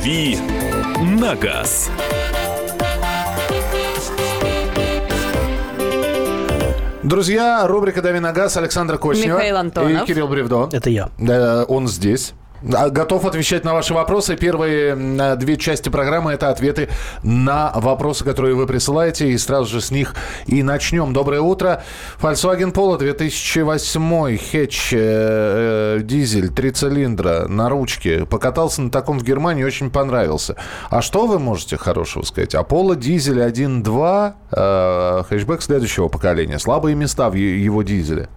«Дави на газ». Друзья, рубрика «Дави на газ» Александр Кочнева Михаил Антонов. и Кирилл Бревдо. Это я. Да, он здесь. А, Готов отвечать на ваши вопросы. Первые две части программы – это ответы на вопросы, которые вы присылаете. И сразу же с них и начнем. Доброе утро. Volkswagen Polo 2008 хэтч, э, э, дизель, три цилиндра на ручке. Покатался на таком в Германии, очень понравился. А что вы можете хорошего сказать? А Polo дизель 1.2, э, хэтчбэк следующего поколения. Слабые места в его дизеле.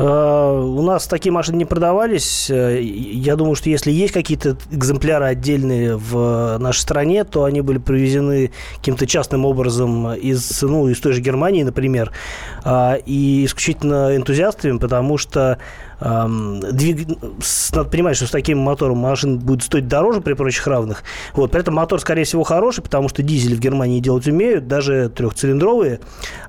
Э, У нас такие машины не продавались. Э, Я думаю, что если есть какие-то экземпляры отдельные в нашей стране, то они были привезены каким-то частным образом из, ну, из той же Германии, например, а, и исключительно энтузиастами, потому что ам, двиг- надо понимать, что с таким мотором машина будет стоить дороже при прочих равных. Вот, при этом мотор, скорее всего, хороший, потому что дизель в Германии делать умеют, даже трехцилиндровые.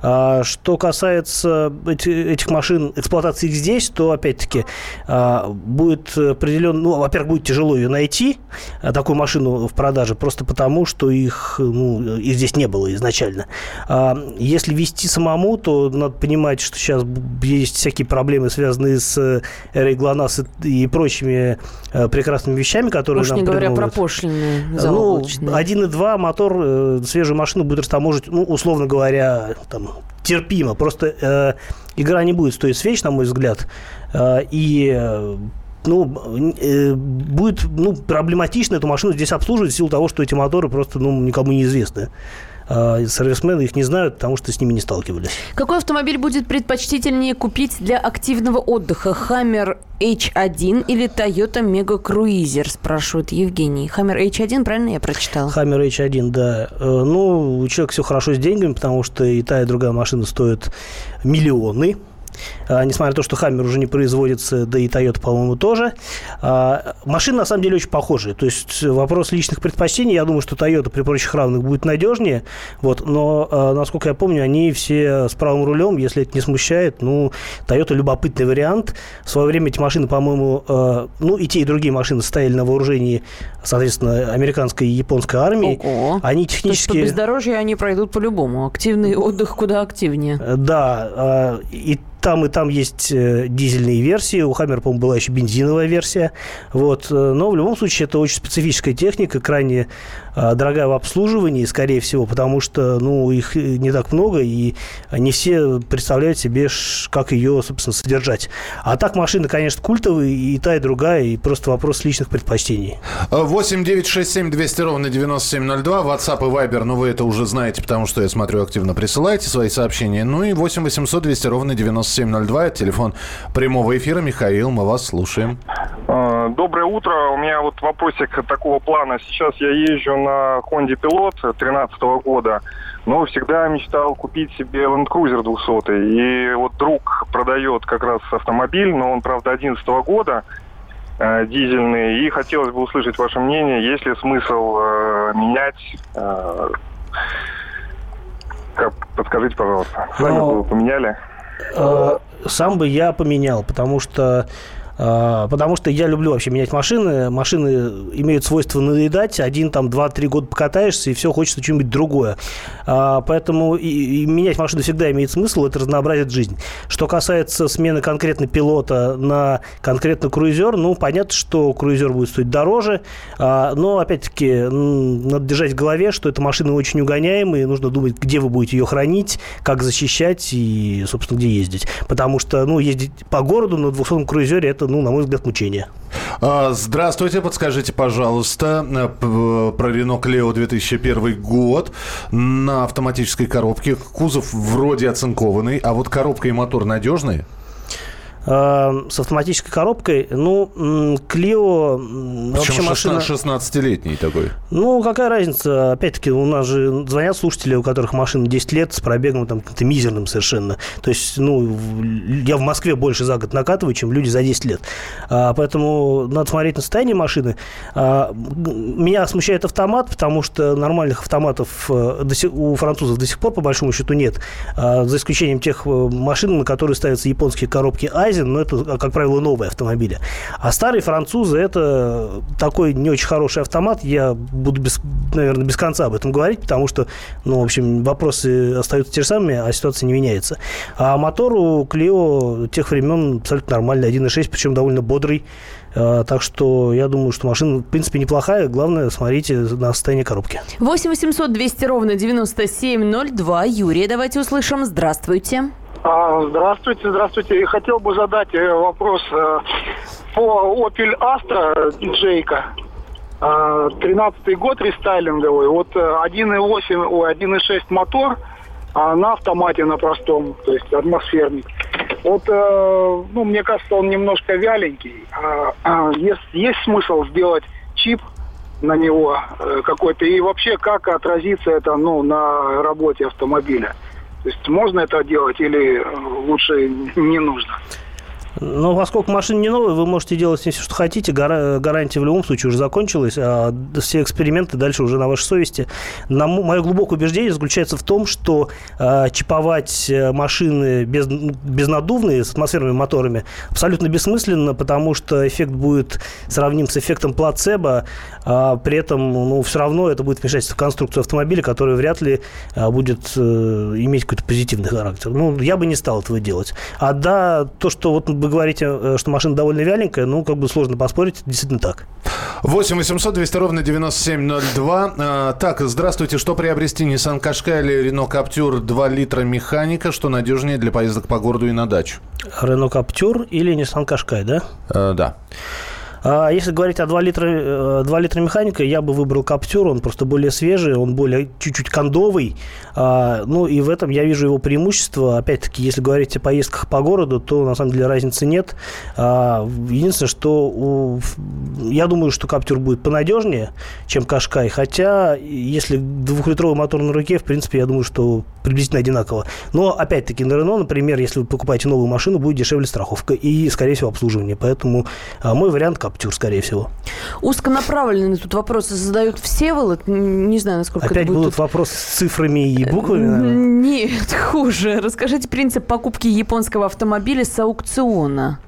А, что касается эти- этих машин, эксплуатации их здесь, то, опять-таки, а, будет определен... Ну, во-первых, будет тяжело ее найти, а, такую машину в продаже, просто потому, что их, ну, их здесь не было изначально. А, если вести самому, то надо понимать, что сейчас есть всякие проблемы, связанные с эрой ГЛОНАСС и, и прочими э, прекрасными вещами, которые Уж нам не говоря про придумывают. пошлины Ну, заоблачные. 1.2 мотор, э, свежую машину будет растаможить, ну, условно говоря, там, терпимо. Просто э, игра не будет стоить свеч, на мой взгляд. Э, и э, ну, э, будет ну, проблематично эту машину здесь обслуживать в силу того, что эти моторы просто ну, никому не известны. А сервисмены их не знают, потому что с ними не сталкивались. Какой автомобиль будет предпочтительнее купить для активного отдыха? Hammer H1 или Toyota Mega Cruiser, спрашивает Евгений. Hammer H1, правильно я прочитала? Хаммер H1, да. Э, Ну, у человека все хорошо с деньгами, потому что и та, и другая машина стоит миллионы. А, несмотря на то, что Хаммер уже не производится, да и Toyota, по-моему, тоже. А, машины, на самом деле, очень похожие. То есть вопрос личных предпочтений, я думаю, что Toyota при прочих равных будет надежнее. Вот, но, а, насколько я помню, они все с правым рулем, если это не смущает. Ну, Toyota любопытный вариант. В свое время эти машины, по-моему, э, ну, и те, и другие машины стояли на вооружении, соответственно, американской и японской армии. Ого. Они То есть по технически... бездорожью они пройдут по-любому. Активный отдых куда активнее. Э, Да, и там, и там есть э, дизельные версии. У Хаммера, по-моему, была еще бензиновая версия. Вот. э, Но в любом случае это очень специфическая техника, крайне дорогая в обслуживании, скорее всего, потому что ну, их э, не так много, и не все представляют себе, как ее, собственно, содержать. А так машины, конечно, культовые, и та, и другая, и просто вопрос личных предпочтений. 8 9 6 7 200 ровно 9702. WhatsApp и Viber, ну вы это уже знаете, потому что я смотрю, активно присылаете свои сообщения. Ну и 8 800 200 ровно 9702. Это телефон прямого эфира. Михаил, мы вас слушаем. А, Доброе утро. У меня вот вопросик такого плана. Сейчас я езжу на Honda Pilot 2013 года, но всегда мечтал купить себе Land Cruiser 200. И вот друг продает как раз автомобиль, но он, правда, 2011 года, э, дизельный. И хотелось бы услышать ваше мнение, есть ли смысл э, менять... э, как, подскажите, пожалуйста. Сами Ну, бы вы поменяли? Э, Сам бы я поменял, потому что Потому что я люблю вообще менять машины. Машины имеют свойство надоедать. Один, там, два-три года покатаешься, и все, хочется что-нибудь другое. А, Поэтому и, и менять машину всегда имеет смысл. Это разнообразит жизнь. Что касается смены конкретно пилота на конкретно круизер, ну, понятно, что круизер будет стоить дороже. А, Но, опять-таки, надо держать в голове, что эта машина очень угоняемая, и нужно думать, где вы будете ее хранить, как защищать и, собственно, где ездить. Потому что, ну, ездить по городу на 200-м круизере, это, ну, на мой взгляд, мучение. А, Здравствуйте, подскажите, пожалуйста, э, п- про Renault Clio 2001 год на автоматической коробке. Кузов вроде оцинкованный, а вот коробка и мотор надежные? А, С автоматической коробкой, ну, Клио, Причем машина... 16-летний такой. Ну, какая разница? Опять-таки, у нас же звонят слушатели, у которых машина 10 лет с пробегом там каким-то мизерным совершенно. То есть, ну, я в Москве больше за год накатываю, чем люди за 10 лет. А, поэтому надо смотреть на состояние машины. А, меня смущает автомат, потому что нормальных автоматов э, сих- у французов до сих пор, по большому счету, нет. А, за исключением тех э, машин, на которые ставятся японские коробки Ави, безобразен, но это, как правило, новые автомобили. А старые французы – это такой не очень хороший автомат. Я буду, без, наверное, без конца об этом говорить, потому что, ну, в общем, вопросы остаются те же самые, а ситуация не меняется. А мотор у Клио тех времен абсолютно нормальный, 1.6, причем довольно бодрый. А, так что я думаю, что машина, в принципе, неплохая. Главное, смотрите на состояние коробки. 8 800 200 ровно 9702. Юрий, давайте услышим. Здравствуйте. А, Здравствуйте, здравствуйте. Хотел бы задать э, вопрос э, по Opel Astra Джейка. 13 год рестайлинговый. Вот э, 1.8, ой, 1.6 мотор а на автомате на простом, то есть атмосферник. Вот, э, ну, мне кажется, он немножко вяленький. А, а, есть, есть смысл сделать чип на него э, какой-то? И вообще, как отразится это ну, на работе автомобиля? То есть можно это делать или э, лучше не нужно? Но поскольку машина не новая, вы можете делать все, что хотите. Гара- гарантия в любом случае уже закончилась, а все эксперименты дальше уже на вашей совести. На мо- мое глубокое убеждение заключается в том, что э, чиповать машины без, безнадувные с атмосферными моторами абсолютно бессмысленно, потому что эффект будет сравним с эффектом плацебо, а при этом ну, все равно это будет вмешательство в конструкцию автомобиля, которое вряд ли а, будет э, иметь какой-то позитивный характер. Ну, я бы не стал этого делать. А да, то, что вот вы говорите, э, что машина довольно вяленькая, ну, как бы сложно поспорить, действительно так. 8 800 200 ровно 9702. А, так, здравствуйте. Что приобрести? Nissan Qashqai или Renault Captur 2 литра механика? Что надежнее для поездок по городу и на дачу? Рено Каптюр или Nissan Qashqai, да? Э, да. А если говорить о 2 литра, э, 2 литра механика, я бы выбрал Каптюр, он просто более свежий, он более чуть-чуть кондовый. А, ну и в этом я вижу его преимущество. Опять-таки, если говорить о поездках по городу, то на самом деле разницы нет. А, единственное, что у, я думаю, что Каптюр будет понадежнее, чем Кашкай. Хотя, если двухлитровый мотор на руке, в принципе, я думаю, что приблизительно одинаково. Но, опять-таки, на Рено, например, если вы покупаете новую машину, будет дешевле страховка и, скорее всего, обслуживание. Поэтому мой вариант Каптюр, скорее всего. Узконаправленные тут вопросы задают все, Волод. Не знаю, насколько Опять это будет будут тут. вопросы с цифрами и буквами, наверное? Нет, хуже. Расскажите принцип покупки японского автомобиля с аукциона.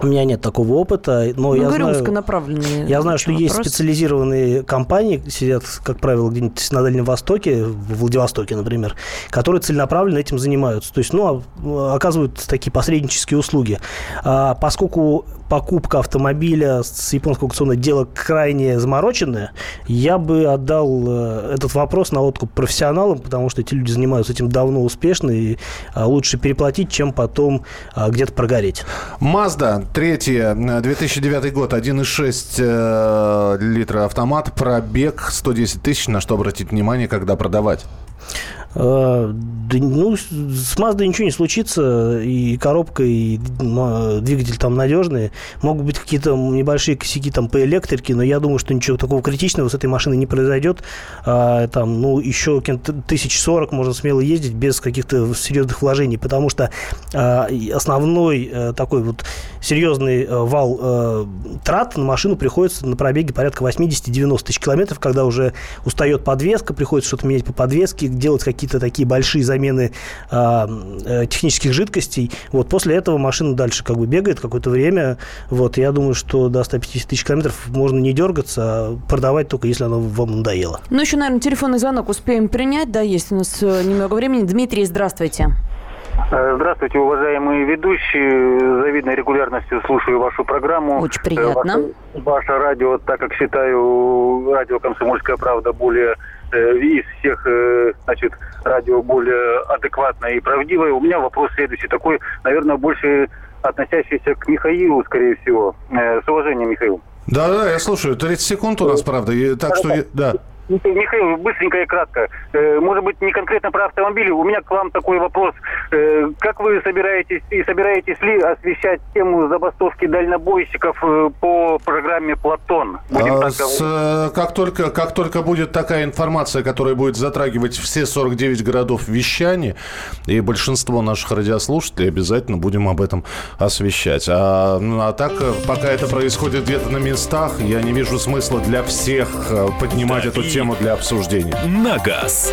У меня нет такого опыта, но Ну, я говорю, знаю... узконаправленные. Я знаю, что есть вопросы. специализированные компании, сидят, как правило, где-нибудь на Дальнем Востоке, в Владивостоке, например, которые целенаправленно этим занимаются. То есть, ну, а- оказывают такие посреднические услуги. А поскольку покупка автомобиля с японского аукциона дело крайне замороченное, я бы отдал э, этот вопрос на откуп профессионалам, потому что эти люди занимаются этим давно успешно, и а, лучше переплатить, чем потом а, где-то прогореть. Mazda, третья, э, 2009 год, 1,6 э, литра автомат, пробег 110 тысяч. На что обратить внимание, когда продавать? Э, Да, ну, с- Mazda ничего не случится, и коробка, и двигатель там надежные. Могут быть какие-то небольшие косяки там по электрике, но я думаю, что ничего такого критичного с этой машиной не произойдет. А, там, ну, еще кем-то тысяч сорок можно смело ездить без каких-то серьезных вложений, потому что а, основной э, такой вот серьезный э, вал э, трат на машину приходится на пробеге порядка 80-90 тысяч километров, когда уже устает подвеска, приходится что-то менять по подвеске, делать какие-то такие большие замены а, э, технических жидкостей. Вот после этого машина дальше как бы бегает какое-то время. Вот я думаю, что до 150 тысяч километров можно не дергаться, а продавать только если оно вам надоело. Ну, еще, наверное, телефонный звонок успеем принять. Да, есть у нас э, немного времени. Дмитрий, здравствуйте. Э, Здравствуйте, уважаемые ведущие. Завидной регулярностью слушаю вашу программу. Очень приятно. Э, Ваше, ваше радио, так как считаю радио «Комсомольская правда» более э, из всех э, значит, радио более адекватное и правдивое. У меня вопрос следующий такой, наверное, больше относящийся к Михаилу, скорее всего. Э, С уважением, Михаил. Да-да, я слушаю. 30 секунд у нас, правда. и так что, да. Михаил, быстренько и кратко. Э, Может быть, не конкретно про автомобили. У меня к вам такой вопрос. Э, Как вы собираетесь и собираетесь ли освещать тему забастовки дальнобойщиков э, по программе «Платон»? Будем А, так с, как, только, как только будет такая информация, которая будет затрагивать все 49 городов вещания, и большинство наших радиослушателей, обязательно будем об этом освещать. А, ну, а так, пока это происходит где-то на местах, я не вижу смысла для всех поднимать эту тему для обсуждения. На газ.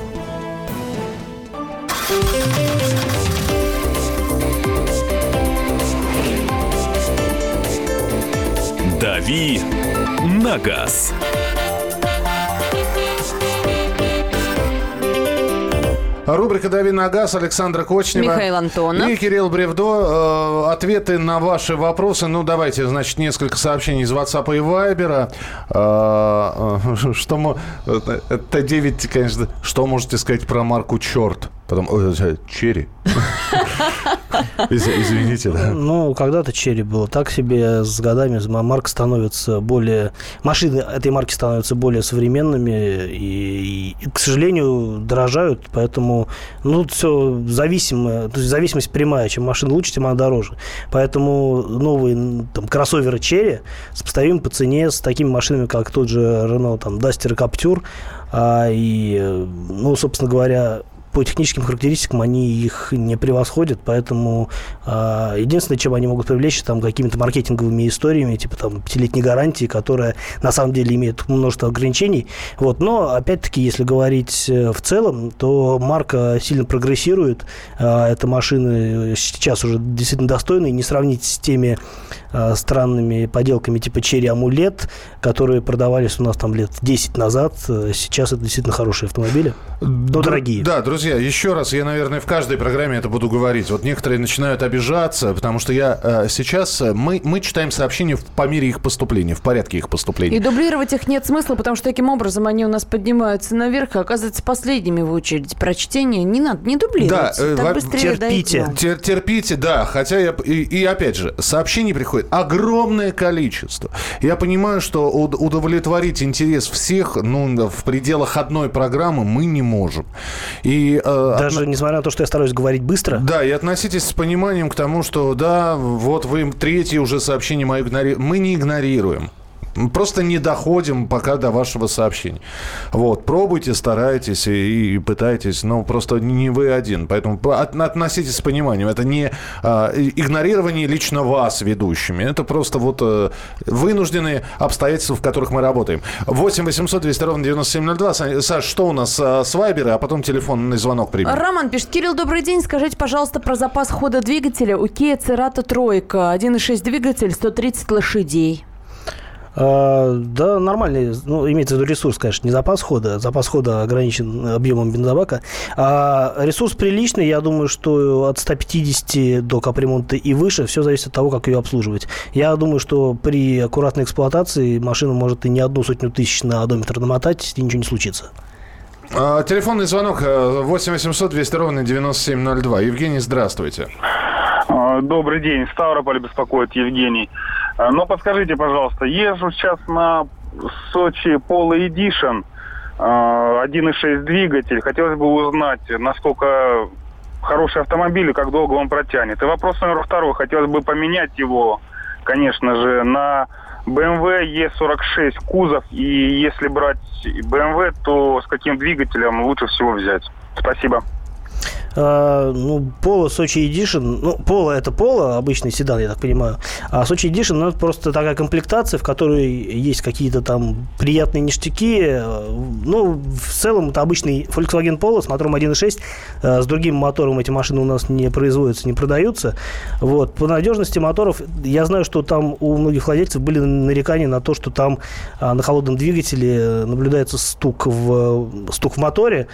«Дави на газ». Рубрика «Дави на газ» Александра Кочнева. Михаил Антонов. И Кирилл Бревдо. Э, ответы на ваши вопросы. Ну, давайте, значит, несколько сообщений из WhatsApp и Viber. Э, э, что... Это 9, конечно. Что можете сказать про марку «Черт»? Потом, черри. Извините, да. Ну, когда-то черри было так себе. С годами марка становится более... Машины этой марки становятся более современными и, и к сожалению, дорожают. Поэтому, ну, все зависимо. То есть зависимость прямая. Чем машина лучше, тем она дороже. Поэтому новые там, кроссоверы черри сопоставимы по цене с такими машинами, как тот же Renault, там, Duster и Captur. А, и, ну, собственно говоря, по техническим характеристикам они их не превосходят, поэтому э, единственное, чем они могут привлечь, там какими-то маркетинговыми историями, типа там пятилетней гарантии, которая на самом деле имеет множество ограничений. Вот. Но, опять-таки, если говорить э, в целом, то марка сильно прогрессирует. Э, это машины сейчас уже действительно достойные, не сравнить с теми э, странными поделками типа Черри Амулет, которые продавались у нас там лет 10 назад. Сейчас это действительно хорошие автомобили, но дорогие. Да, друзья, еще раз, я, наверное, в каждой программе это буду говорить. Вот некоторые начинают обижаться, потому что я э, сейчас... Э, мы, мы читаем сообщения в, по мере их поступления, в порядке их поступления. И дублировать их нет смысла, потому что таким образом они у нас поднимаются наверх и оказываются последними в очереди прочтения. Не надо, не дублировать. Да, э, так быстрее терпите. Тер, терпите, да. Хотя я... И, и опять же, сообщений приходит огромное количество. Я понимаю, что удовлетворить интерес всех, ну, в пределах одной программы мы не можем. И Э, Даже отно... несмотря на то, что я стараюсь говорить быстро? Да, и относитесь с пониманием к тому, что да, вот вы третье уже сообщение мое игнорируете. Мы не игнорируем. Просто не доходим пока до вашего сообщения. Вот, пробуйте, старайтесь и, и пытайтесь, но просто не вы один. Поэтому от, относитесь с пониманием. Это не а, игнорирование лично вас ведущими. Это просто вот а, вынужденные обстоятельства, в которых мы работаем. 8 800 200 ровно 9702. Саш, что у нас а, с Вайбера, а потом телефонный звонок примем. Роман пишет. Кирилл, добрый день. Скажите, пожалуйста, про запас хода двигателя у Kia Cerato тройка. 1.6 двигатель, 130 лошадей. А, да, нормальный, ну, имеется в виду ресурс, конечно, не запас хода. Запас хода ограничен объемом бензобака. А ресурс приличный, я думаю, что от 150 до капремонта и выше, все зависит от того, как ее обслуживать. Я думаю, что при аккуратной эксплуатации машина может и не одну сотню тысяч на одометр намотать, и ничего не случится. А, телефонный звонок 8 800 200 ровно 9702. Евгений, здравствуйте. А, добрый день. Ставрополь беспокоит Евгений. А, но подскажите, пожалуйста, езжу сейчас на Сочи Polo Edition, 1.6 двигатель. Хотелось бы узнать, насколько хороший автомобиль и как долго он протянет. И вопрос номер второй. Хотелось бы поменять его, конечно же, на BMW E46 кузов. И если брать BMW, то с каким двигателем лучше всего взять? Спасибо. Uh, ну, Polo Сочи Edition, ну, Polo это Polo, обычный седан, я так понимаю, а Сочи Edition, ну, это просто такая комплектация, в которой есть какие-то там приятные ништяки, ну, в целом это обычный Volkswagen Polo с мотором 1.6, uh, с другим мотором эти машины у нас не производятся, не продаются, вот, по надежности моторов, я знаю, что там у многих владельцев были нарекания на то, что там uh, на холодном двигателе наблюдается стук в, стук в моторе,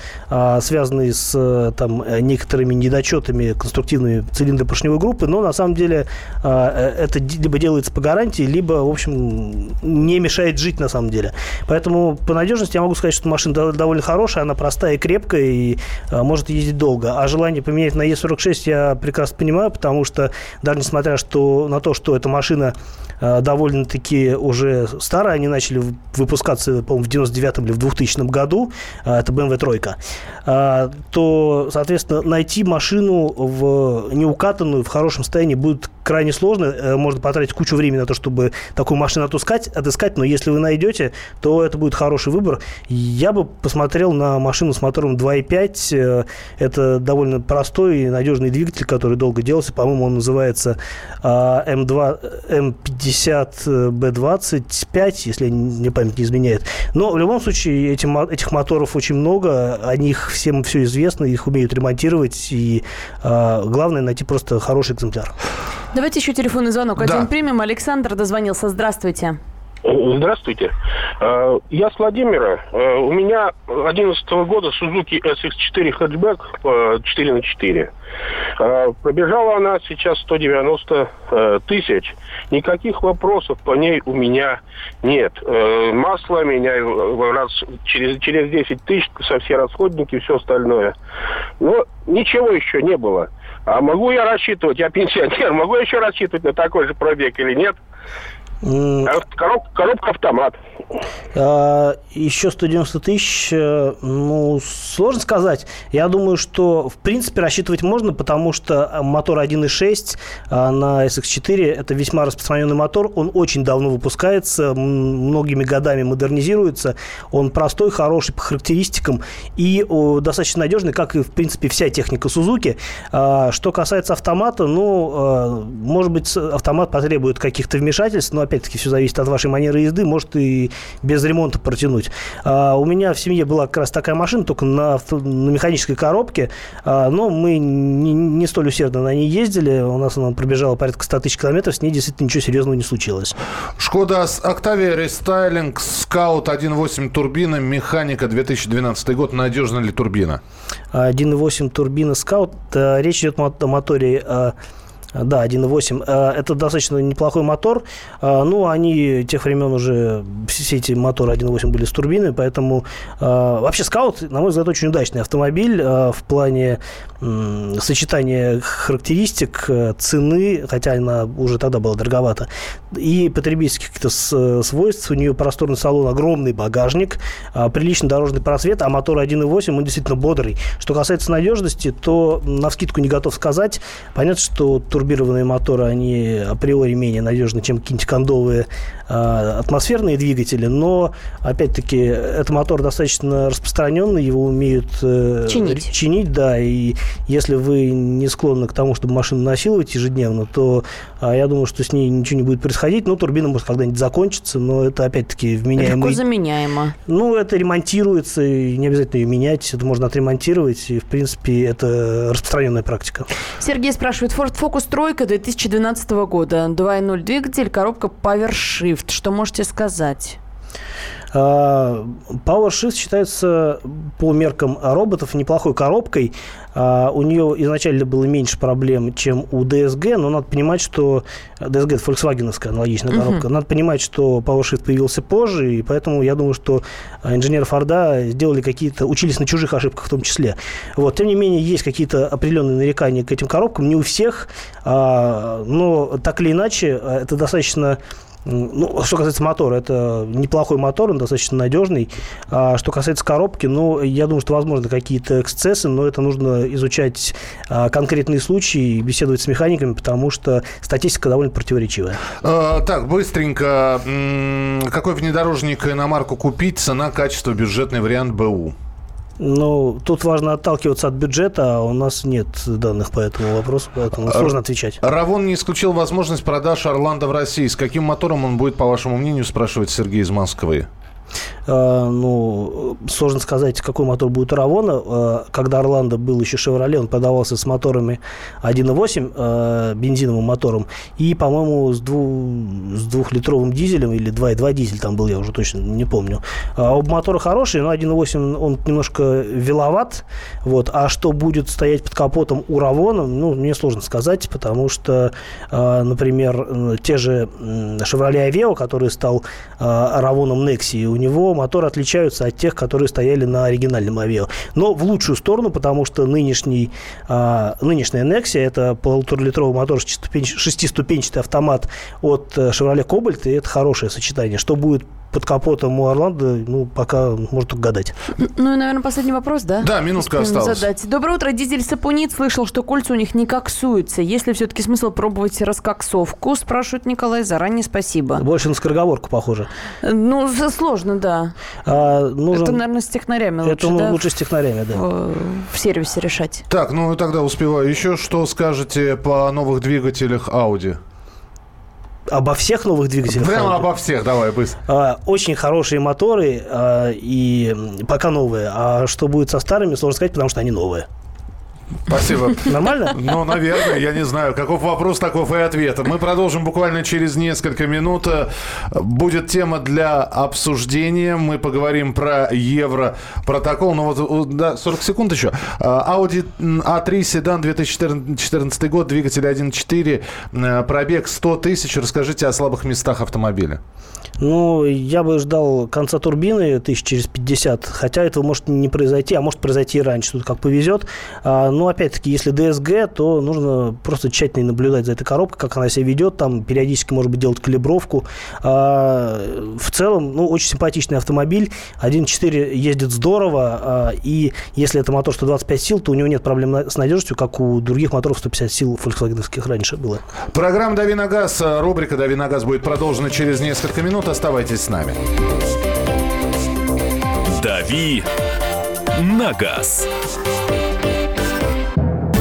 связанный с там некоторыми недочетами конструктивными цилиндропоршневой группы, но на самом деле а, э, это либо делается по гарантии, либо, в общем, не мешает жить на самом деле. Поэтому по надежности я могу сказать, что машина довольно хорошая, она простая и крепкая, и а, может ездить долго. А желание поменять на Е46 я прекрасно понимаю, потому что даже несмотря что, на то, что эта машина довольно-таки уже старая, они начали выпускаться, по-моему, в 99 или в 2000 году, это BMW тройка, то, соответственно, найти машину в неукатанную, в хорошем состоянии будет крайне сложно. Э, можно потратить кучу времени на то, чтобы такую машину отыскать, отыскать, но если вы найдете, то это будет хороший выбор. Я бы посмотрел на машину с мотором 2.5. Э, это довольно простой и надежный двигатель, который долго делался. По-моему, он называется М2, М50 B25, если мне память не изменяет. Но в любом случае этих, этих моторов очень много, о них всем все известно, их умеют ремонтировать, и э, главное найти просто хороший экземпляр. Давайте еще телефонный звонок. Один да. примем. Александр дозвонился. Здравствуйте. Здравствуйте. А, я с Владимира. А, у меня 2011 года Suzuki SX4 хэтчбэк 4 на 4. Пробежала она сейчас 190 э, тысяч. Никаких вопросов по ней у меня нет. Э, масло меняю раз через, через 10 тысяч, со все расходники, все остальное. Но ничего еще не было. А могу я рассчитывать, я пенсионер, могу я еще рассчитывать на такой же пробег или нет? Короб, коробка автомат. А, еще 190 тысяч, э, ну, сложно сказать. Я думаю, что, в принципе, рассчитывать можно, потому что мотор 1.6 а, на SX4 – это весьма распространенный мотор. Он очень давно выпускается, многими годами модернизируется. Он простой, хороший по характеристикам и достаточно надежный, как и, в принципе, вся техника Suzuki. А, что касается автомата, ну, может быть, автомат потребует каких-то вмешательств, но опять-таки все зависит от вашей манеры езды, может и без ремонта протянуть. А, у меня в семье была как раз такая машина, только на, на механической коробке, а, но мы не, не столь усердно на ней ездили, у нас она пробежала порядка 100 тысяч километров, с ней действительно ничего серьезного не случилось. Шкода Октавия рестайлинг Скаут 1.8 турбина, механика 2012 год, надежна ли турбина? 1.8 турбина Скаут, речь идет о моторе а, да, 1.8. Э, это достаточно неплохой мотор. Э, ну, они тех времен уже, все эти моторы 1.8 были с турбиной, поэтому вообще Скаут, на мой взгляд, очень удачный автомобиль в плане сочетания характеристик, цены, хотя она уже тогда была дороговата, и потребительских каких-то свойств. У нее просторный салон, огромный багажник, приличный дорожный просвет, а мотор 1.8, он действительно бодрый. Что касается надежности, то на скидку не готов сказать. Понятно, что турбированные моторы, они априори менее надежны, чем какие-нибудь кондовые а, атмосферные двигатели, но, опять-таки, этот мотор достаточно распространенный, его умеют э, чинить. чинить, да, и если вы не склонны к тому, чтобы машину насиловать ежедневно, то а, я думаю, что с ней ничего не будет происходить, ну, турбина может когда-нибудь закончиться, но это, опять-таки, вменяемый... Легко заменяемо. Ну, это ремонтируется, и не обязательно ее менять, это можно отремонтировать, и, в принципе, это распространенная практика. Сергей спрашивает, Ford Focus тройка 2012 года, 2.0 двигатель, коробка PowerShift. Shift. Что можете сказать? А, PowerShift считается по меркам роботов неплохой коробкой. А, у нее изначально было меньше проблем, чем у DSG, но надо понимать, что DSG это Volkswagen аналогичная uh-huh. коробка. Надо понимать, что PowerShift появился позже, и поэтому я думаю, что инженеры Форда сделали какие-то, учились на чужих ошибках в том числе. Вот. Тем не менее, есть какие-то определенные нарекания к этим коробкам, не у всех, а, но так или иначе, это достаточно ну, что касается мотора, это неплохой мотор, он достаточно надежный. А что касается коробки, ну, я думаю, что возможно какие-то эксцессы, но это нужно изучать а, конкретные случаи и беседовать с механиками, потому что статистика довольно противоречивая. А, так, быстренько. Какой внедорожник иномарку купить? Цена, качество, бюджетный вариант БУ. Ну, тут важно отталкиваться от бюджета, а у нас нет данных по этому вопросу, поэтому сложно отвечать. Равон не исключил возможность продаж Орландо в России. С каким мотором он будет, по вашему мнению, спрашивает Сергей из Москвы? А, ну, сложно сказать, какой мотор будет у Равона. А, когда Орландо был еще Шевроле, он продавался с моторами 1.8, а, бензиновым мотором, и, по-моему, с, дву, с двухлитровым дизелем, или 2.2 дизель там был, я уже точно не помню. Оба мотора хорошие, но 1.8 он немножко веловат. Вот. А что будет стоять под капотом у Равона, ну, мне сложно сказать, потому что, например, те же Chevrolet Aveo, который стал Равоном Nexi, у него мотор отличаются от тех, которые стояли на оригинальном Авео. Но в лучшую сторону, потому что нынешний, а, нынешняя Nexia это полуторалитровый мотор, шестиступенчатый автомат от Chevrolet Cobalt, и это хорошее сочетание. Что будет под капотом у Орландо, ну, пока можно только гадать. Ну и, наверное, последний вопрос, да? Да, минутка осталась. Задать. Доброе утро. Дизель Сапунит слышал, что кольца у них не коксуются. Есть ли все-таки смысл пробовать раскоксовку? Спрашивает Николай. Заранее спасибо. Больше на скороговорку похоже. Ну, сложно, да. А, нужен... Это, наверное, с технарями лучше, Это, да? лучше с технарями, да. в, в сервисе решать. Так, ну тогда успеваю. Еще что скажете по новых двигателях Audi? Обо всех новых двигателях. Прямо обо всех, давай, быстро. А, Очень хорошие моторы, а, и пока новые. А что будет со старыми, сложно сказать, потому что они новые. Спасибо. Нормально? Ну, наверное, я не знаю. Каков вопрос, таков и ответ. Мы продолжим буквально через несколько минут. Будет тема для обсуждения. Мы поговорим про Европротокол. Ну вот, да, 40 секунд еще. А, Audi A3 седан 2014 год, двигатель 1.4, э, пробег 100 тысяч. Расскажите о слабых местах автомобиля. Ну, я бы ждал конца турбины тысяч через 50, хотя этого может не произойти, а может произойти и раньше, тут как повезет. Но, опять-таки, если ДСГ, то нужно просто тщательно наблюдать за этой коробкой, как она себя ведет, там периодически, может быть, делать калибровку. А, в целом, ну, очень симпатичный автомобиль, 1.4 ездит здорово, а, и если это мотор 125 сил, то у него нет проблем с надежностью, как у других моторов 150 сил фольксвагеновских раньше было. Программа «Дави на газ», э, рубрика «Дави на газ» будет продолжена через несколько минут. Оставайтесь с нами. «Дави на газ».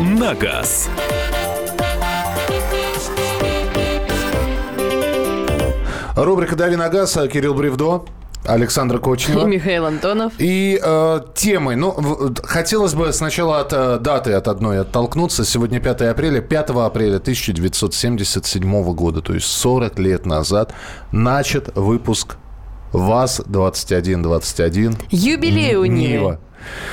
на газ. Рубрика «Дави на газ». Э, Кирилл Бревдо. Александра Кочнева. И Михаил Антонов. И э, темы. Ну, в, хотелось бы сначала от э, даты от одной оттолкнуться. Сегодня 5 апреля. 5 апреля 1977 года, то есть 40 лет назад, начат выпуск ВАЗ-2121. Юбилей у нее.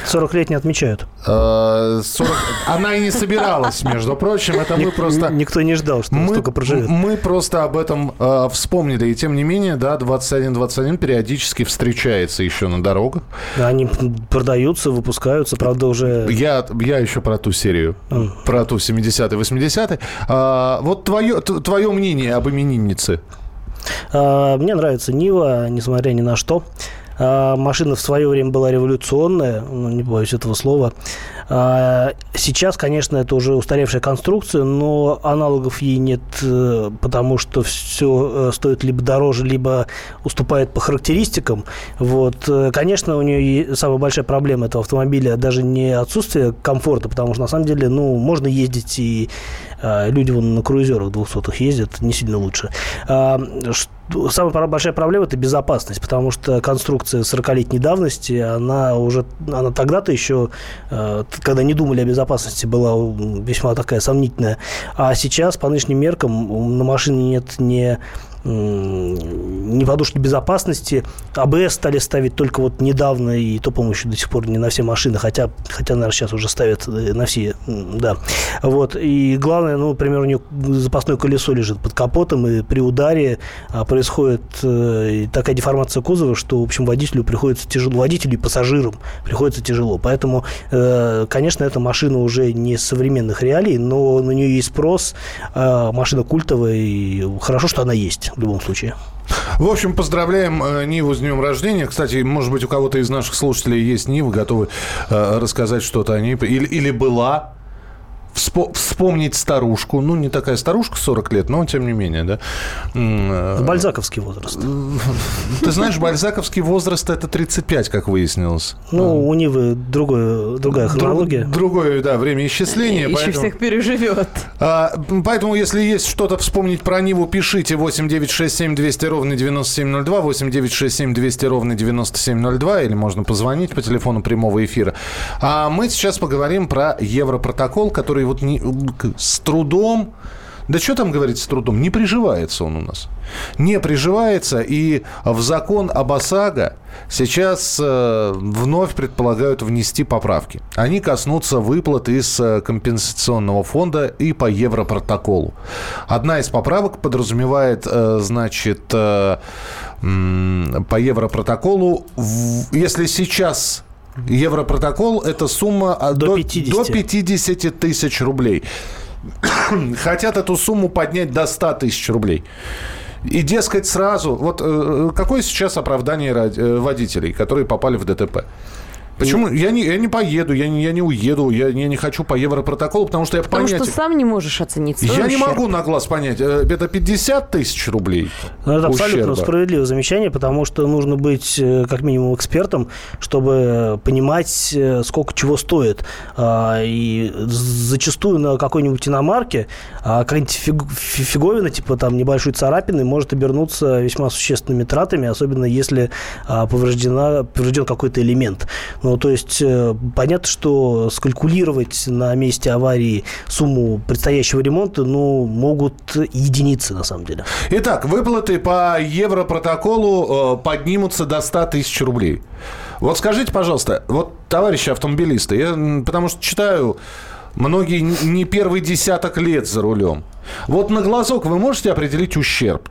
40-летние отмечают. Э, 40... Она и не собиралась, между прочим. Это мы просто... Никто не ждал, что мы, столько проживет. Мы просто об этом э, вспомнили. И тем не менее, да, 21-21 периодически встречается еще на дорогах. Да, они продаются, выпускаются, правда, уже... Я, я еще про ту серию, mm. про ту 70-е, 80-е. А, вот твое, твое мнение об имениннице? А, мне нравится Нива, несмотря ни на что. А, Машина в свое время была революционная, ну, не боюсь этого слова. А, Сейчас, конечно, это уже устаревшая конструкция, но аналогов ей нет, э, потому что все стоит либо дороже, либо уступает по характеристикам. Вот. Э, Конечно, у нее самая большая проблема этого автомобиля даже не отсутствие комфорта, потому что на самом деле, ну, можно ездить и а, люди вон на круизерах 200 ездят не сильно лучше. Ш- Самая большая проблема – это безопасность, потому что конструкция 40-летней давности, она уже, она тогда-то еще, э, когда не думали о безопасности, была весьма такая сомнительная. А сейчас, по нынешним меркам, на машине нет ни ни подушки безопасности. АБС стали ставить только вот недавно, и то, по-моему, еще до сих пор не на все машины, хотя, хотя наверное, сейчас уже ставят э, на все, да. Вот. И главное, ну, например, у нее запасное колесо лежит под капотом, и при ударе а, происходит э, такая деформация кузова, что, в общем, водителю приходится тяжело, водителю и пассажирам приходится тяжело. Поэтому, э, конечно, эта машина уже не современных реалий, но на нее есть спрос, э, машина культовая, и хорошо, что она есть в любом случае. В общем, поздравляем Ниву с днем рождения. Кстати, может быть, у кого-то из наших слушателей есть Нива, готовы рассказать что-то о ней. Или, или была. Вспо- вспомнить старушку. Ну, не такая старушка, 40 лет, но тем не менее, да. Э, Бальзаковский возраст. Ты знаешь, бальзаковский возраст – это 35, как выяснилось. Ну, у Нивы другое, другая хронология. Друг- другое, да, время исчисления. Еще поэтому- всех переживет. А, поэтому, если есть что-то вспомнить про Ниву, пишите 8 9 6 7 200 ровно 9702, 8 9 6 7 200 ровно 9702, или можно позвонить по телефону прямого эфира. А мы сейчас поговорим про Европротокол, который вот не- с трудом Да что там говорить с трудом? Не приживается он у нас. Не приживается, и в закон об ОСАГО сейчас э, вновь предполагают внести поправки. Они коснутся выплат из э, компенсационного фонда и по европротоколу. Одна из поправок подразумевает, э, значит, по европротоколу, в- если сейчас Европротокол – это сумма а, До до, 50. до 50 тысяч рублей. Хотят эту сумму поднять до 100 тысяч рублей. И, дескать, сразу... Вот э, какое сейчас оправдание э, водителей, которые попали в ДТП? Почему? Я не, я не поеду, я не, я не уеду, я, я не хочу по европротоколу, потому что я Потому понять... что сам не можешь оценить свой Я не ущерб. могу на глаз понять, э, это 50 тысяч рублей Ну, это абсолютно ущерба. справедливое замечание, потому что нужно быть э, как минимум экспертом, чтобы понимать, э, сколько чего стоит. А, И зачастую на какой-нибудь иномарке а, какая-нибудь фиг- фи- фиговина, типа там небольшой царапины, может обернуться весьма существенными тратами, особенно если а, повреждена, поврежден какой-то элемент. Ну, то есть э, понятно, что скалькулировать на месте аварии сумму предстоящего ремонта, ну, могут единицы на самом деле. Итак, выплаты по европротоколу э, поднимутся до 100 тысяч рублей. Вот скажите, пожалуйста, вот, товарищи автомобилисты, я потому что читаю, многие не первый десяток лет за рулем. Вот на глазок вы можете определить ущерб?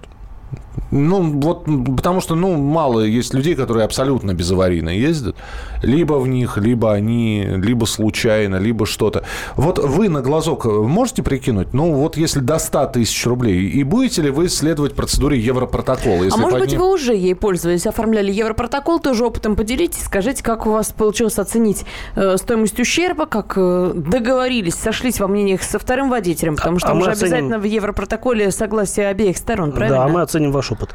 Ну, вот, потому что, ну, мало есть людей, которые абсолютно безаварийно ездят. Либо в них, либо они, либо случайно, либо что-то. Вот вы на глазок можете прикинуть, ну, вот если до 100 тысяч рублей, и будете ли вы следовать процедуре Европротокола? А Если может быть, подним- вы уже ей пользовались, оформляли Европротокол, тоже опытом поделитесь, скажите, как у вас получилось оценить э, стоимость ущерба, как э, договорились, сошлись во мнениях со вторым водителем, потому что А там мы же оценим- обязательно в Европротоколе согласие обеих сторон, правильно? Да, а мы оценим ваш опыт.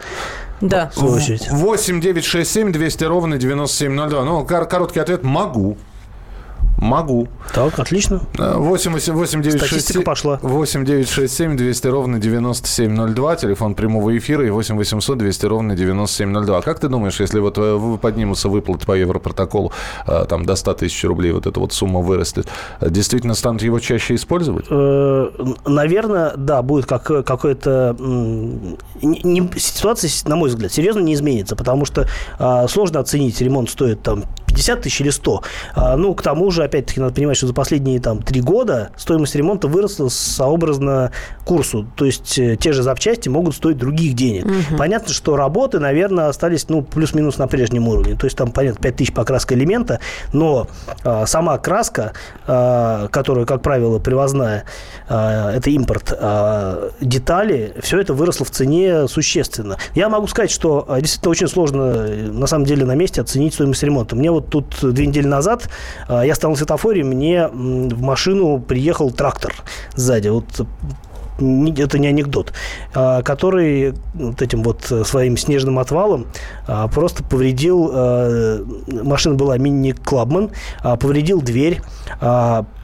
Да. В свою очередь. 8 9 6 7 200 ровно 9702. Ну, кор- короткий ответ – могу. Могу. Так, отлично. 8, 8, 8 9 6, Статистика пошла. 8 9 6 7 200 ровно 9702. Телефон прямого эфира и 8 800 200 ровно 9702. Как ты думаешь, если вот э, поднимутся выплаты по европротоколу, э, там до 100 тысяч рублей вот эта вот сумма вырастет, э, действительно станут его чаще использовать? Э, Наверное, да, будет как, какое-то... ситуация, на мой взгляд, серьезно не изменится, потому что а, сложно оценить, ремонт стоит там 50 тысяч или 100. А, ну, к тому же, опять-таки, надо понимать, что за последние там три года стоимость ремонта выросла сообразно курсу. То есть э, те же запчасти могут стоить других денег. Понятно, что работы, наверное, остались, ну, плюс-минус на прежнем уровне. То есть там, понятно, 5 тысяч покраска элемента, но а, сама краска, а, которая, как правило, привозная, а, это импорт, а, детали, все это выросло в цене существенно. Я могу сказать, что а, действительно очень сложно, э, на самом деле, на месте оценить стоимость ремонта. Мне вот тут две недели назад а, я стал на светофоре, мне в машину приехал трактор сзади. Вот не- это не анекдот, а, который вот этим вот э, своим снежным отвалом а, просто повредил, э, машина была мини Клабман, а, повредил дверь,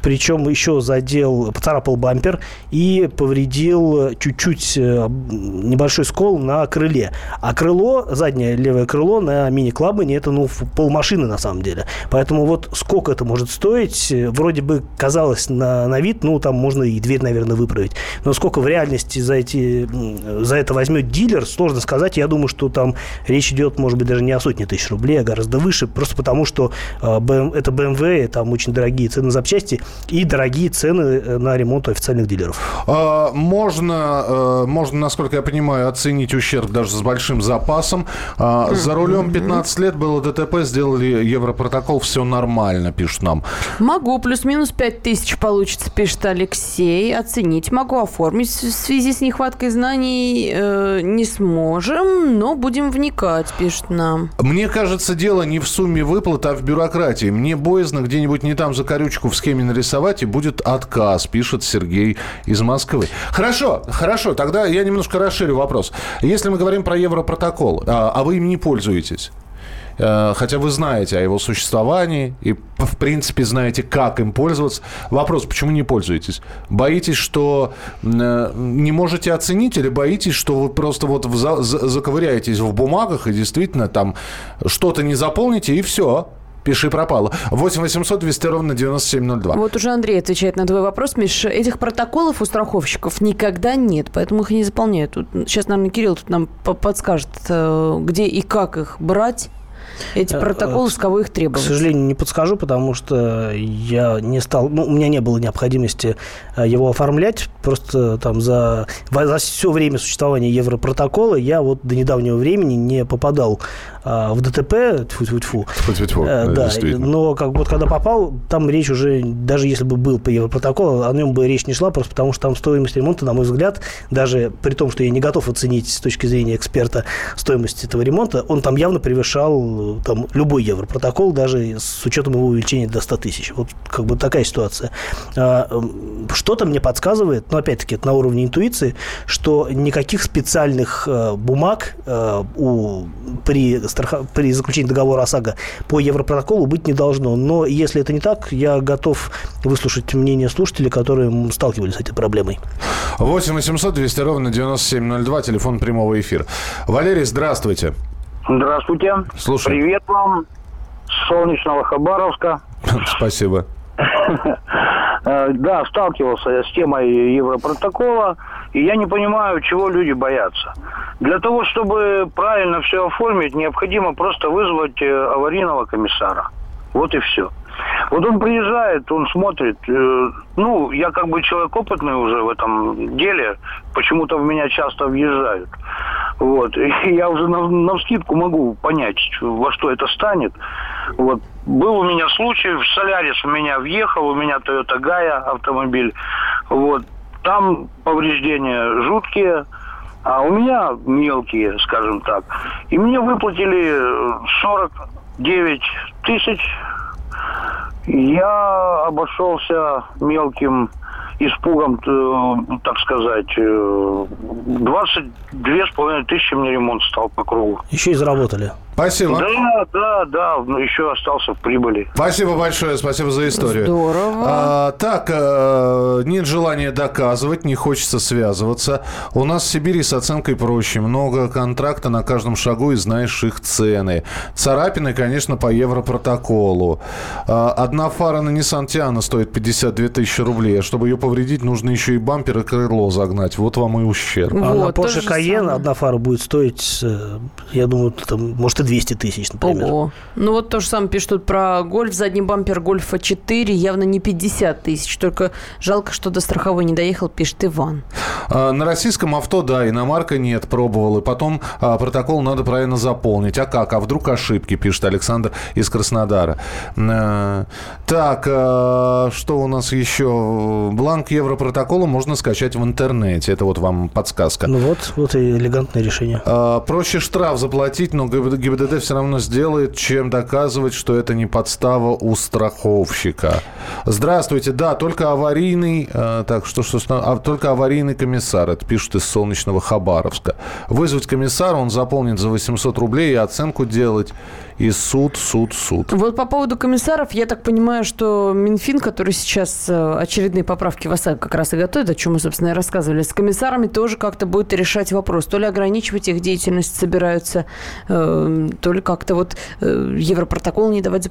причем еще задел, поцарапал бампер и повредил чуть-чуть э, небольшой скол на крыле. А крыло, заднее левое крыло на мини Клабмане, это ну полмашины на самом деле. Поэтому вот сколько это может стоить, э, вроде бы казалось на, на вид, ну там можно и дверь, наверное, выправить. Но сколько в реальности за, эти, за это возьмет дилер, сложно сказать. Я думаю, что там речь идет, может быть, даже не о сотне тысяч рублей, а гораздо выше. Просто потому, что э, это BMW, там очень дорогие цены на запчасти и дорогие цены э, на ремонт у официальных дилеров. А, Можно, э, можно, насколько я понимаю, оценить ущерб даже с большим запасом. А, За рулем 15 лет было ДТП, сделали Европротокол, все нормально, пишут нам. Могу, плюс-минус 5 тысяч получится, пишет Алексей. Оценить могу, оформить в связи с нехваткой знаний э, не сможем, но будем вникать, пишет нам. Мне кажется, дело не в сумме выплат, а в бюрократии. Мне боязно где-нибудь не там за корючку в схеме нарисовать, и будет отказ, пишет Сергей из Москвы. Хорошо, хорошо, тогда я немножко расширю вопрос. Если мы говорим про Европротокол, а, а вы им не пользуетесь, э, хотя вы знаете о его существовании и, в принципе, знаете, как им пользоваться. Вопрос, почему не пользуетесь? Боитесь, что э, не можете оценить или боитесь, что вы просто вот заковыряетесь в бумагах и действительно там что-то не заполните и все? Пиши пропало. 8 800 200 ровно 9702. Вот уже Андрей отвечает на твой вопрос, Миш. Этих протоколов у страховщиков никогда нет, поэтому их и не заполняют. Тут, сейчас, наверное, Кирилл тут нам по- подскажет, э, где и как их брать. Эти Э, протоколы, э, с кого их К требовать. сожалению, не подскажу, потому что я не стал, ну, у меня не было необходимости его оформлять. Просто там за, за все время существования Европротокола я вот до недавнего времени не попадал в ДТП, тьфу-тьфу-тьфу. Тьфу-тьфу-тьфу, Э, да, да, но как вот когда попал, там речь уже, даже если бы был по Европротоколу, о нем бы речь не шла, просто потому что там стоимость ремонта, на мой взгляд, даже при том, что я не готов оценить с точки зрения эксперта стоимость этого ремонта, он там явно превышал там, любой Европротокол, даже с учетом его увеличения до 100 тысяч. Вот как бы такая ситуация. А, Что-то мне подсказывает, но опять-таки это на уровне интуиции, что никаких специальных э, бумаг э, у, при, страха- при заключении договора ОСАГО по Европротоколу быть не должно. Но если это не так, я готов выслушать мнение слушателей, которые сталкивались с этой проблемой. 8 800 200 ровно 9702, телефон прямого эфира. Валерий, здравствуйте. Здравствуйте. Слушаю. Привет вам с солнечного Хабаровска. Спасибо. Э, Да, сталкивался я с темой Европротокола, и я не понимаю, чего люди боятся. Для того, чтобы правильно все оформить, необходимо просто вызвать э, аварийного комиссара. Вот и все. Вот он приезжает, он смотрит. э, Ну, я как бы человек опытный уже в этом деле. Почему-то в меня часто въезжают. Вот. И я уже на, навскидку могу понять, во что это станет. Вот. Был у меня случай, в Солярис у меня въехал, у меня Toyota Гая автомобиль. Вот. Там повреждения жуткие, а у меня мелкие, скажем так. И мне выплатили э, 49 тысяч. Я обошелся мелким испугом, э, так сказать, э, 22 с половиной тысячи мне ремонт стал по кругу. Еще и заработали. Спасибо. Да, да, да, но еще остался в прибыли. Спасибо большое, спасибо за историю. Здорово. А, так, э, нет желания доказывать, не хочется связываться. У нас в Сибири с оценкой проще. Много контракта на каждом шагу и знаешь их цены. Царапины, конечно, по европротоколу. А, одна фара на Nissan Tiana стоит 52 тысячи рублей. А чтобы ее повредить, нужно еще и бампер и крыло загнать. Вот вам и ущерб. А на Вот, Porsche Cayenne одна фара будет стоить, э, я думаю, там, может, и 200 тысяч, например. Ого. Ну вот то же самое пишут тут про гольф. Задний бампер гольфа 4 явно не 50 тысяч. Только жалко, что до страховой не доехал, пишет Иван. А, На российском авто, да, иномарка нет, пробовал. И потом а, протокол надо правильно заполнить. А как? А вдруг ошибки, пишет Александр из Краснодара. А, Так, а, что у нас еще? Бланк Европротокола можно скачать в интернете. Это вот вам подсказка. Ну вот, вот и элегантное решение. А, Проще штраф заплатить, но ГИБДД ГИБДД все равно сделает, чем доказывать, что это не подстава у страховщика. Здравствуйте, да, только аварийный, э, так что что, а, только аварийный комиссар, это пишут из солнечного Хабаровска. Вызвать комиссара, он заполнит за 800 рублей и оценку делать, и суд, суд, суд. Вот по поводу комиссаров, я так понимаю, что Минфин, который сейчас э, очередные поправки в ОСАГО как раз и готовит, о чем мы, собственно, и рассказывали, с комиссарами тоже как-то будет решать вопрос. То ли ограничивать их деятельность собираются, э, то ли как-то вот э, европротокол не давать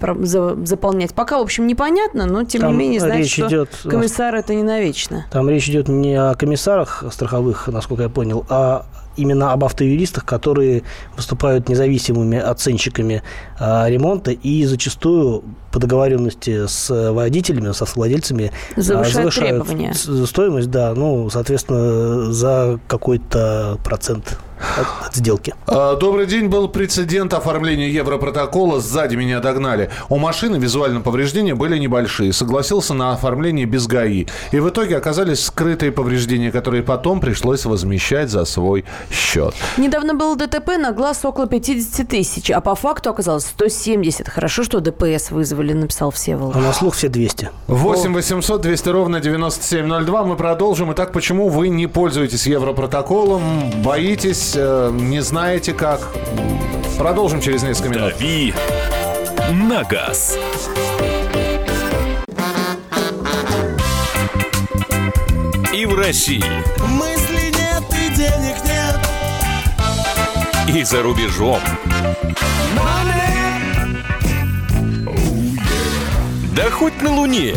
заполнять. Пока, в общем, непонятно, но тем Там не менее, речь что идет- комиссары это не навечно. Там речь идет не о комиссарах страховых, насколько я понял, а именно об автоюристах, которые выступают независимыми оценщиками а, ремонта и зачастую по договоренности с водителями, со владельцами Завышают требования. стоимость, да, ну, соответственно, за какой-то процент от, от сделки. А, Добрый день. Был прецедент оформления Европротокола. Сзади меня догнали. У машины визуальные повреждения были небольшие. Согласился на оформление без ГАИ. И в итоге оказались скрытые повреждения, которые потом пришлось возмещать за свой счет. Недавно было ДТП на глаз около 50 тысяч, а по факту оказалось 170. Хорошо, что ДПС вызвали, написал Всеволод. А на слух все 200. 8 800 200 ровно 9702. Мы продолжим. Итак, почему вы не пользуетесь Европротоколом? Боитесь, э, не знаете как? Продолжим через несколько минут. «Дави на газ». И в России, Мысли нет и денег нет. и за рубежом. Да хоть на Луне.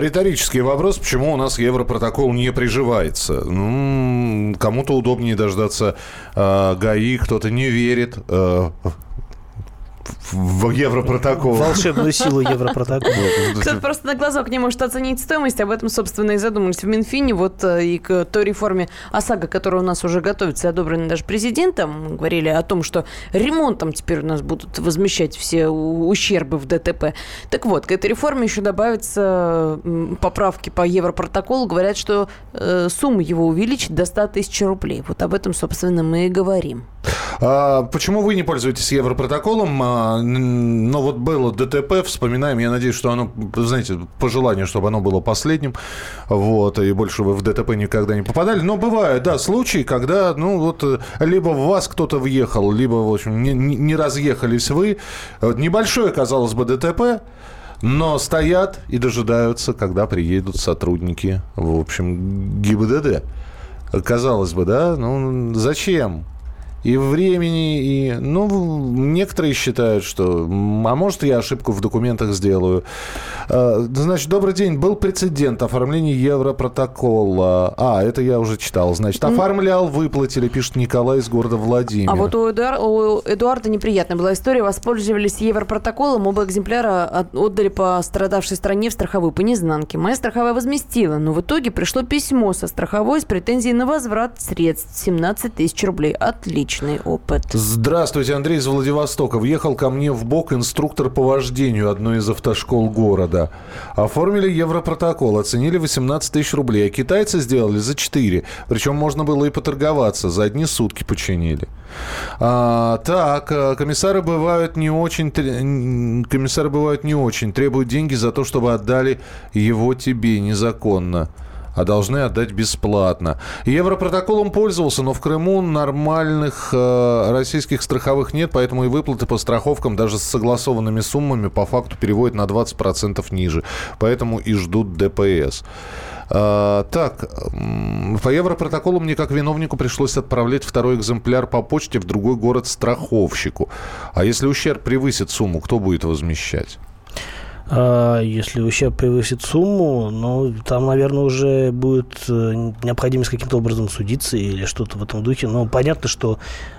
Риторический вопрос, почему у нас Европротокол не приживается. Ну, кому-то удобнее дождаться э, ГАИ, кто-то не верит э, в Европротокол. Волшебную силу Европротокола. Кто-то просто на глазок не может оценить стоимость, об этом, собственно, и задумались в Минфине. Вот э, и к той реформе ОСАГО, которая у нас уже готовится, одобрена даже президентом, говорили о том, что ремонтом теперь у нас будут возмещать все ущербы в ДТП. Так вот, к этой реформе еще добавятся поправки по Европротоколу. Говорят, что э, сумму его увеличить до 100 тысяч рублей. Вот об этом, собственно, мы и говорим. А, почему вы не пользуетесь Европротоколом? А, ну, вот было ДТП, вспоминаем. Я надеюсь, что оно, знаете, по желанию, чтобы оно было последним. Вот, и больше вы в ДТП никогда не попадали. Но бывают, да, случаи, когда, ну, вот, либо в вас кто-то въехал, либо, в общем, не, не разъехались вы. Небольшое, казалось бы, ДТП, но стоят и дожидаются, когда приедут сотрудники, в общем, ГИБДД. Казалось бы, да, ну, зачем? И времени, и, ну, некоторые считают, что, а может, я ошибку в документах сделаю. А, значит, добрый день. Был прецедент оформления Европротокола. А, это я уже читал. Значит, оформлял, выплатили, пишет Николай из города Владимир. А вот у, Эдуар... у Эдуарда неприятная была история. Воспользовались Европротоколом, оба экземпляра отдали по страдавшей стране в страховую по незнанке. Моя страховая возместила, но в итоге пришло письмо со страховой с претензией на возврат средств 17 тысяч рублей. Отлично личный опыт. Здравствуйте, Андрей из Владивостока. Въехал ко мне в бок инструктор по вождению одной из автошкол города. Оформили европротокол, оценили 18 тысяч рублей, а китайцы сделали за 4. Причем можно было и поторговаться, за одни сутки починили. А, так, э, комиссары бывают не очень, комиссары бывают не очень, требуют деньги за то, чтобы отдали его тебе незаконно а должны отдать бесплатно. Европротоколом пользовался, но в Крыму нормальных э, российских страховых нет, поэтому и выплаты по страховкам даже с согласованными суммами по факту переводят на 20% ниже. Поэтому и ждут ДПС. Uh, так, по Европротоколу мне как виновнику пришлось отправлять второй экземпляр по почте в другой город страховщику. А если ущерб превысит сумму, кто будет возмещать? А если ущерб превысит сумму, ну, там, наверное, уже будет э, необходимость каким-то образом судиться или что-то в этом духе. Но понятно, что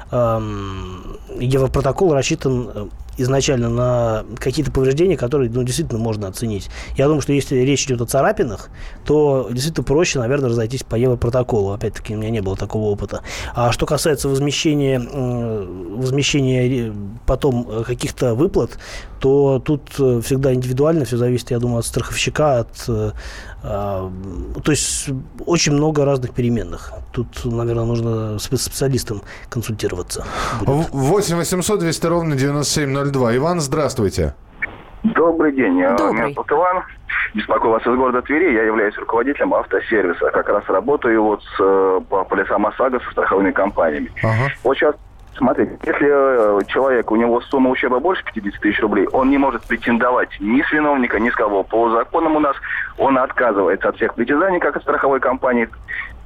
Европротокол рассчитан э, изначально на какие-то повреждения, которые ну, действительно можно оценить. Я думаю, что если речь идет о царапинах, то действительно проще, наверное, разойтись по Европротоколу. Опять-таки, у меня не было такого опыта. А что касается возмещения, возмещения потом э, каких-то выплат, то тут э, всегда индивидуально, все зависит, я думаю, от страховщика, от э, а, то есть очень много разных переменных. Тут, наверное, нужно с специалистом консультироваться. Будет. 8 800 200 ровно 9702. Иван, здравствуйте. Добрый день. Добрый. Меня зовут Иван. Беспокою вас из города Твери. Я являюсь руководителем автосервиса. Как раз работаю вот с, э, по полисам ОСАГО со страховыми компаниями. Ага. Вот сейчас Смотрите, если э, человек, у него сумма ущерба больше 50 тысяч рублей, он не может претендовать ни с виновника, ни с кого. По законам у нас он отказывается от всех притязаний, как от страховой компании,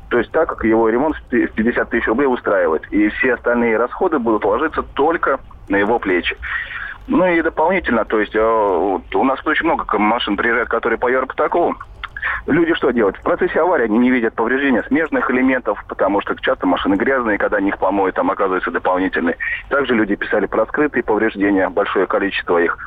то есть так, как его ремонт в 50 тысяч рублей устраивает. И все остальные расходы будут ложиться только на его плечи. Ну и дополнительно, то есть э, у нас очень много машин приезжает, которые по Европротоколу. Люди что делают? В процессе аварии они не видят повреждения смежных элементов, потому что часто машины грязные, когда них помоют, там оказываются дополнительные. Также люди писали про скрытые повреждения, большое количество их.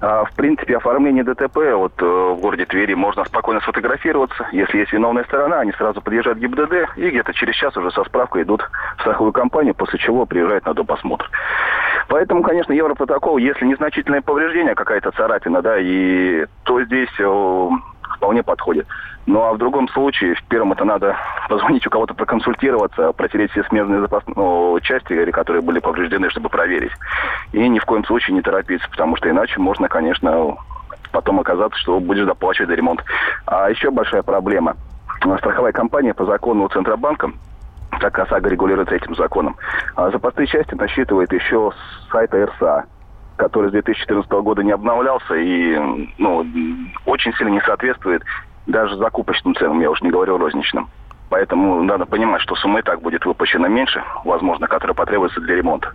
А, в принципе, оформление ДТП вот, э, в городе Твери можно спокойно сфотографироваться. Если есть виновная сторона, они сразу подъезжают к ГИБДД и где-то через час уже со справкой идут в страховую компанию, после чего приезжают на допосмотр. Поэтому, конечно, Европротокол, если незначительное повреждение, какая-то царапина, да, и то здесь э, вполне подходит. Ну а в другом случае, в первом это надо позвонить у кого-то проконсультироваться, протереть все смежные запасные ну, части, которые были повреждены, чтобы проверить. И ни в коем случае не торопиться, потому что иначе можно, конечно, потом оказаться, что будешь доплачивать за ремонт. А еще большая проблема. Страховая компания по закону Центробанка так ОСАГО регулируется этим законом. А запасные части насчитывает еще с сайта РСА который с 2014 года не обновлялся и ну, очень сильно не соответствует даже закупочным ценам, я уж не говорю розничным. Поэтому надо понимать, что сумма и так будет выпущена меньше, возможно, которая потребуется для ремонта.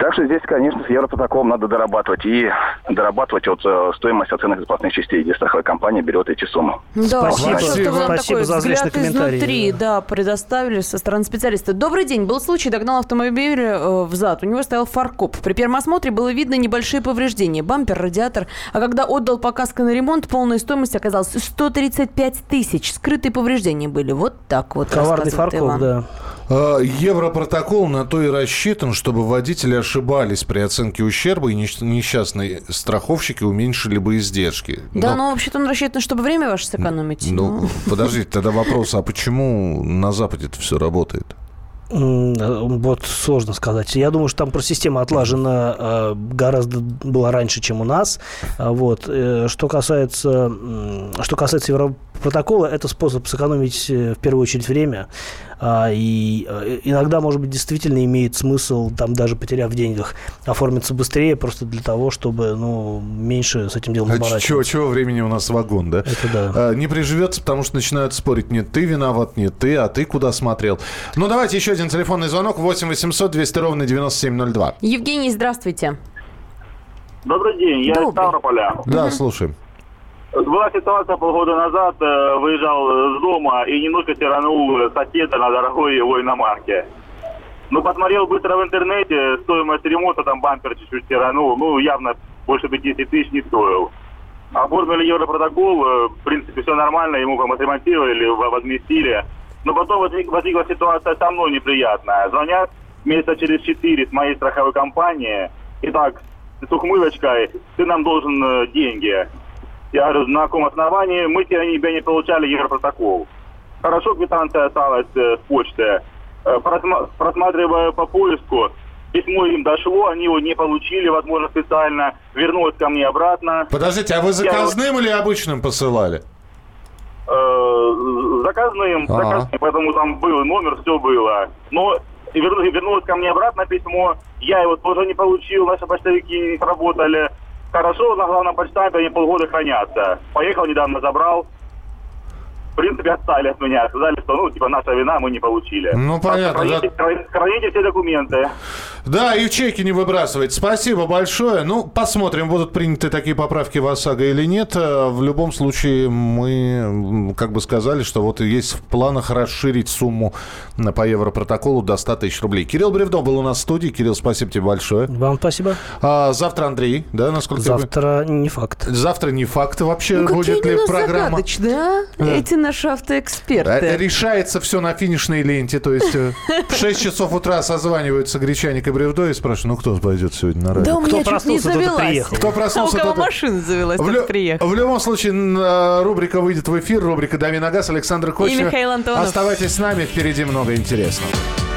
Так что здесь, конечно, с Европротоколом надо дорабатывать. И дорабатывать от э, стоимости оценок запасных частей, где страховая компания берет эти суммы. Да, спасибо, спасибо, что спасибо за взгляд изнутри, да. предоставили со стороны специалиста. Добрый день. Был случай, догнал автомобиль э, в зад. У него стоял фаркоп. При первом осмотре было видно небольшие повреждения. Бампер, радиатор. А когда отдал показ на ремонт, полная стоимость оказалась 135 тысяч. Скрытые повреждения были. Вот так вот. Коварный фаркоп, да. А, Европротокол на то и рассчитан, чтобы водители ошибались при оценке ущерба и несчастные страховщики уменьшили бы издержки. Да, но, но вообще-то он рассчитан, чтобы время ваше сэкономить. Ну, но... подождите, тогда вопрос, а почему на Западе это все работает? Вот сложно сказать. Я думаю, что там просто система отлажена э, гораздо была раньше, чем у нас. А вот. Э, что касается, что касается Европротокола, это способ сэкономить э, в первую очередь время. А, и э, иногда, может быть, действительно имеет смысл, там даже потеряв в деньгах, оформиться быстрее, просто для того, чтобы ну, меньше с этим делом а чего, чего времени у нас вагон, да? Это да. А, не приживется, потому что начинают спорить, нет, ты виноват, нет, ты, а ты куда смотрел. Ну, давайте еще один телефонный звонок, 8 800 200 ровно 9702. Евгений, здравствуйте. Добрый день, я Добрый. из Ставрополя. Да, слушаем. Была ситуация полгода назад, э, выезжал с дома и немножко тиранул соседа на дорогой его иномарке. Ну, посмотрел быстро в интернете, стоимость ремонта, там бампер чуть-чуть тиранул, ну, явно больше 50 тысяч не стоил. Оформили европротокол, э, в принципе, все нормально, ему там отремонтировали, возместили. Но потом возник, возникла ситуация со мной неприятная. Звонят месяца через 4 с моей страховой компании. Итак, с ухмылочкой, ты нам должен э, деньги. Я говорю, на каком основании мы тебя не получали Европротокол. Хорошо, квитанция осталась э, с почты. Э, просматривая по поиску, письмо им дошло, они его не получили, возможно, специально. Вернулось ко мне обратно. Подождите, а вы заказным Я... или обычным посылали? Э, заказным, ага. заказным, поэтому там был номер, все было. Но вернулось ко мне обратно письмо, я его тоже не получил, наши почтовики не сработали. Хорошо, на главном почтампе они полгода хранятся. Поехал недавно, забрал. В принципе, отстали от меня. Сказали, что, ну, типа, наша вина, мы не получили. Ну, понятно. Храните, да. храните все документы. Да, и чеки не выбрасывать. Спасибо большое. Ну, посмотрим, будут приняты такие поправки в ОСАГО или нет. Э, в любом случае, мы как бы сказали, что вот есть в планах расширить сумму по Европротоколу до 100 тысяч рублей. Кирилл Бревдо был у нас в студии. Кирилл, спасибо тебе большое. Вам спасибо. А, завтра Андрей, да, насколько Завтра я... не факт. Завтра не факт вообще, ну, будет ли программа. Загадочные, а? да. Эти наши автоэксперты. Э, решается все на финишной ленте, то есть э, в 6 часов утра созваниваются гречане и Бревдо и спрашиваю, ну кто пойдет сегодня на радио? Да у меня кто проснулся, не завелась. Кто проснулся, а у кого тот... машина завелась, в, лю... приехал. В любом случае, э, рубрика выйдет в эфир, рубрика «Дави на газ», Александр Кочнев. И Михаил Антонов. Оставайтесь с нами, впереди много интересного.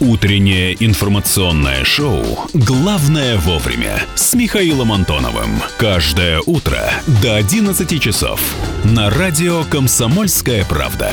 Утреннее информационное шоу «Главное вовремя» с Михаилом Антоновым. Каждое утро до 11 часов на радио «Комсомольская правда».